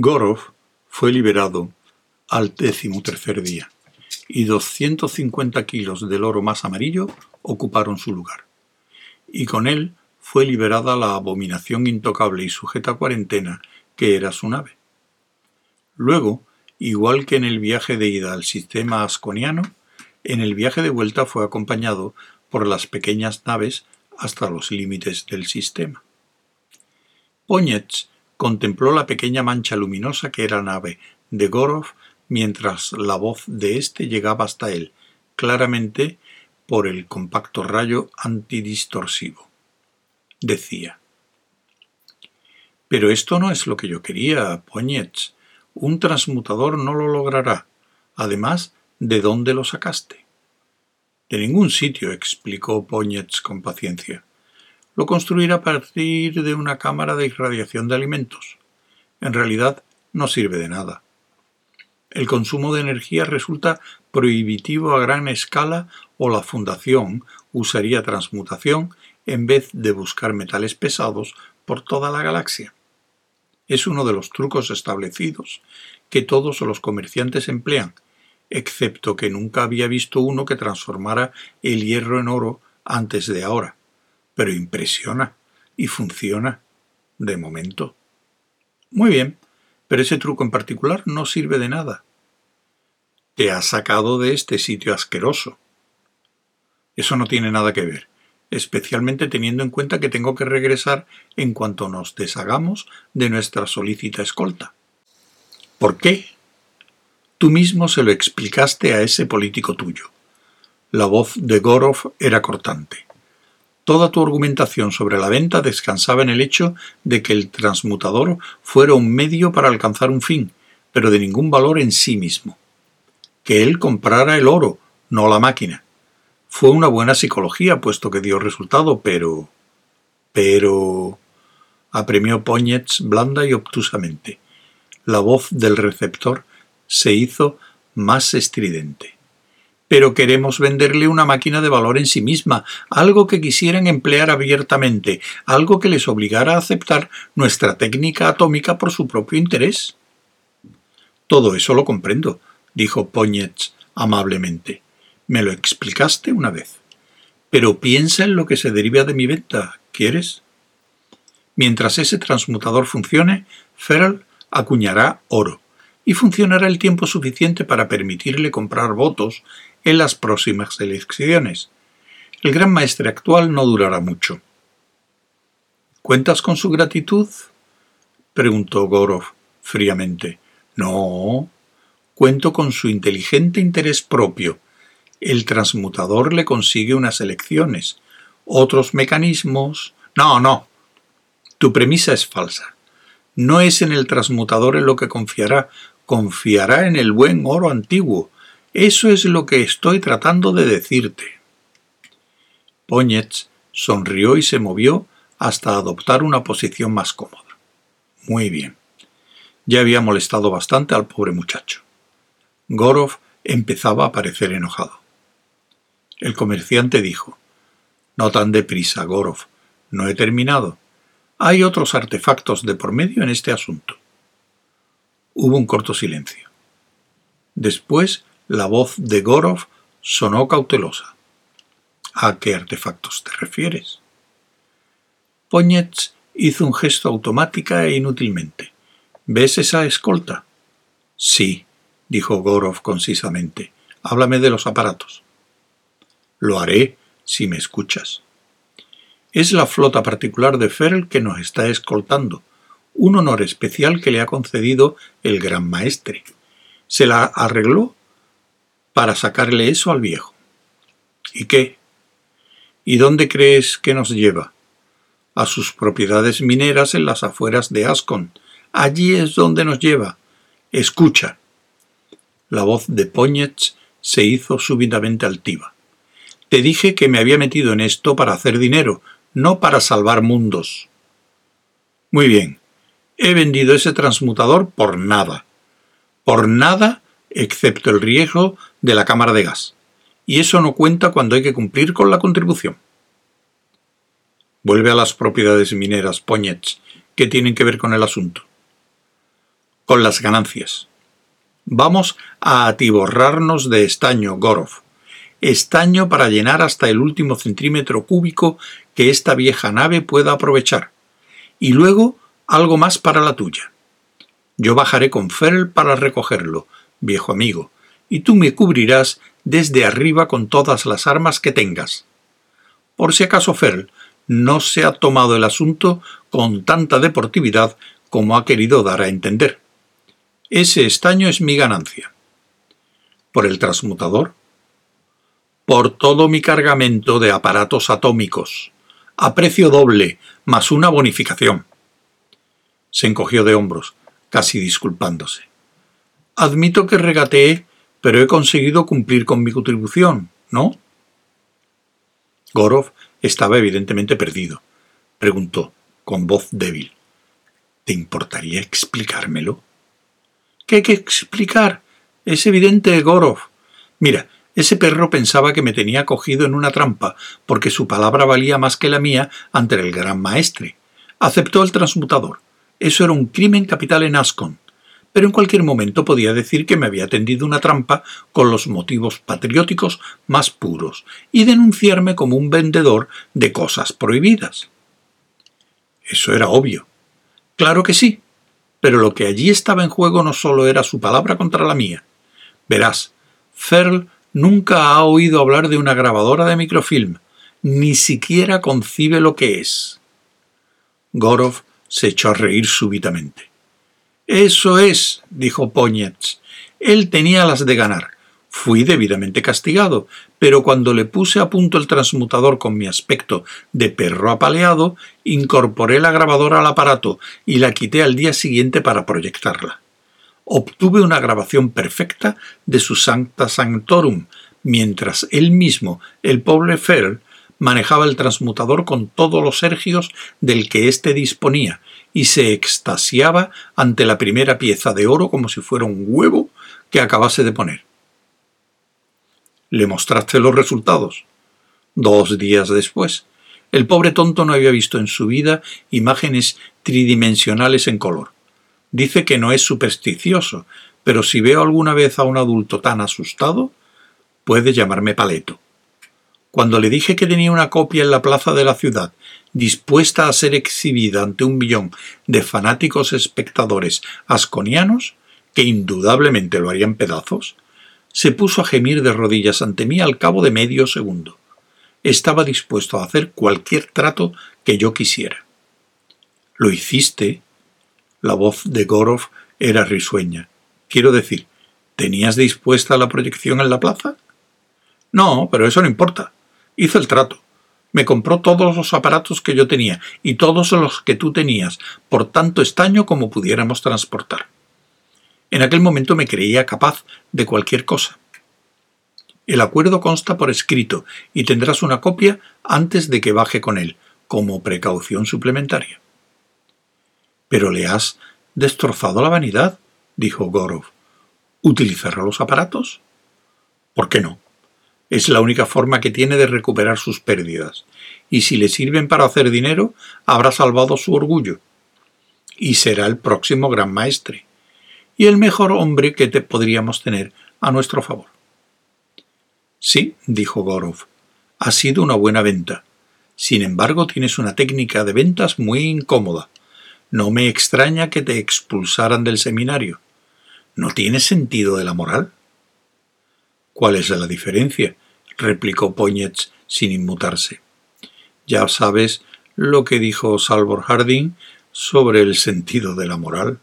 Gorov fue liberado al tercer día, y 250 kilos del oro más amarillo ocuparon su lugar. Y con él fue liberada la abominación intocable y sujeta a cuarentena que era su nave. Luego, igual que en el viaje de ida al sistema asconiano, en el viaje de vuelta fue acompañado por las pequeñas naves hasta los límites del sistema. Póñez contempló la pequeña mancha luminosa que era la nave de Gorov mientras la voz de éste llegaba hasta él, claramente por el compacto rayo antidistorsivo. Decía Pero esto no es lo que yo quería, Poñetz. Un transmutador no lo logrará. Además, ¿de dónde lo sacaste? De ningún sitio, explicó Poñetz con paciencia. Lo construirá a partir de una cámara de irradiación de alimentos. En realidad, no sirve de nada. El consumo de energía resulta prohibitivo a gran escala o la Fundación usaría transmutación en vez de buscar metales pesados por toda la galaxia. Es uno de los trucos establecidos que todos los comerciantes emplean, excepto que nunca había visto uno que transformara el hierro en oro antes de ahora. Pero impresiona y funciona, de momento. Muy bien, pero ese truco en particular no sirve de nada. Te ha sacado de este sitio asqueroso. Eso no tiene nada que ver especialmente teniendo en cuenta que tengo que regresar en cuanto nos deshagamos de nuestra solícita escolta. ¿Por qué? Tú mismo se lo explicaste a ese político tuyo. La voz de Gorov era cortante. Toda tu argumentación sobre la venta descansaba en el hecho de que el transmutador fuera un medio para alcanzar un fin, pero de ningún valor en sí mismo. Que él comprara el oro, no la máquina fue una buena psicología, puesto que dio resultado, pero... pero... apremió Póñez blanda y obtusamente. La voz del receptor se hizo más estridente. Pero queremos venderle una máquina de valor en sí misma, algo que quisieran emplear abiertamente, algo que les obligara a aceptar nuestra técnica atómica por su propio interés. Todo eso lo comprendo, dijo Póñez amablemente. Me lo explicaste una vez. Pero piensa en lo que se deriva de mi venta, ¿quieres? Mientras ese transmutador funcione, Feral acuñará oro y funcionará el tiempo suficiente para permitirle comprar votos en las próximas elecciones. El gran maestre actual no durará mucho. ¿Cuentas con su gratitud? preguntó Gorov fríamente. No, cuento con su inteligente interés propio el transmutador le consigue unas elecciones. Otros mecanismos. No, no. Tu premisa es falsa. No es en el transmutador en lo que confiará, confiará en el buen oro antiguo. Eso es lo que estoy tratando de decirte. Póñez sonrió y se movió hasta adoptar una posición más cómoda. Muy bien. Ya había molestado bastante al pobre muchacho. Gorov empezaba a parecer enojado. El comerciante dijo No tan deprisa, Gorov. No he terminado. Hay otros artefactos de por medio en este asunto. Hubo un corto silencio. Después la voz de Gorov sonó cautelosa. ¿A qué artefactos te refieres? Poñetz hizo un gesto automática e inútilmente. ¿Ves esa escolta? Sí, dijo Gorov concisamente. Háblame de los aparatos. Lo haré si me escuchas. Es la flota particular de Ferl que nos está escoltando, un honor especial que le ha concedido el gran maestre. Se la arregló para sacarle eso al viejo. ¿Y qué? ¿Y dónde crees que nos lleva? A sus propiedades mineras en las afueras de Ascon. Allí es donde nos lleva. Escucha. La voz de Póñez se hizo súbitamente altiva. Te dije que me había metido en esto para hacer dinero, no para salvar mundos. Muy bien. He vendido ese transmutador por nada. Por nada excepto el riesgo de la cámara de gas. Y eso no cuenta cuando hay que cumplir con la contribución. Vuelve a las propiedades mineras, Poñets, que tienen que ver con el asunto. con las ganancias. Vamos a atiborrarnos de estaño, Gorov. Estaño para llenar hasta el último centímetro cúbico que esta vieja nave pueda aprovechar. Y luego algo más para la tuya. Yo bajaré con Ferl para recogerlo, viejo amigo, y tú me cubrirás desde arriba con todas las armas que tengas. Por si acaso Ferl no se ha tomado el asunto con tanta deportividad como ha querido dar a entender. Ese estaño es mi ganancia. ¿Por el transmutador? Por todo mi cargamento de aparatos atómicos, a precio doble, más una bonificación. Se encogió de hombros, casi disculpándose. Admito que regateé, pero he conseguido cumplir con mi contribución, ¿no? Gorov estaba evidentemente perdido. Preguntó, con voz débil. ¿Te importaría explicármelo? ¿Qué hay que explicar? Es evidente, Gorov. Mira, ese perro pensaba que me tenía cogido en una trampa, porque su palabra valía más que la mía ante el gran maestre. Aceptó el transmutador. Eso era un crimen capital en Ascon. Pero en cualquier momento podía decir que me había tendido una trampa con los motivos patrióticos más puros y denunciarme como un vendedor de cosas prohibidas. Eso era obvio. Claro que sí, pero lo que allí estaba en juego no solo era su palabra contra la mía. Verás, Ferl nunca ha oído hablar de una grabadora de microfilm, ni siquiera concibe lo que es. Gorov se echó a reír súbitamente. Eso es, dijo Poñetz. Él tenía las de ganar. Fui debidamente castigado, pero cuando le puse a punto el transmutador con mi aspecto de perro apaleado, incorporé la grabadora al aparato y la quité al día siguiente para proyectarla. Obtuve una grabación perfecta de su Sancta Sanctorum, mientras él mismo, el pobre Ferl, manejaba el transmutador con todos los sergios del que éste disponía y se extasiaba ante la primera pieza de oro como si fuera un huevo que acabase de poner. Le mostraste los resultados. Dos días después, el pobre tonto no había visto en su vida imágenes tridimensionales en color. Dice que no es supersticioso, pero si veo alguna vez a un adulto tan asustado, puede llamarme paleto. Cuando le dije que tenía una copia en la plaza de la ciudad, dispuesta a ser exhibida ante un millón de fanáticos espectadores asconianos, que indudablemente lo harían pedazos, se puso a gemir de rodillas ante mí al cabo de medio segundo. Estaba dispuesto a hacer cualquier trato que yo quisiera. ¿Lo hiciste? La voz de Gorov era risueña. Quiero decir, ¿tenías dispuesta la proyección en la plaza? No, pero eso no importa. Hizo el trato. Me compró todos los aparatos que yo tenía y todos los que tú tenías, por tanto estaño como pudiéramos transportar. En aquel momento me creía capaz de cualquier cosa. El acuerdo consta por escrito y tendrás una copia antes de que baje con él, como precaución suplementaria. Pero le has destrozado la vanidad, dijo Gorov. ¿Utilizará los aparatos? ¿Por qué no? Es la única forma que tiene de recuperar sus pérdidas, y si le sirven para hacer dinero, habrá salvado su orgullo. Y será el próximo gran maestre, y el mejor hombre que te podríamos tener a nuestro favor. Sí, dijo Gorov, ha sido una buena venta. Sin embargo, tienes una técnica de ventas muy incómoda. No me extraña que te expulsaran del seminario. ¿No tienes sentido de la moral? ¿Cuál es la diferencia? replicó Poñetz sin inmutarse. Ya sabes lo que dijo Salvor Harding sobre el sentido de la moral.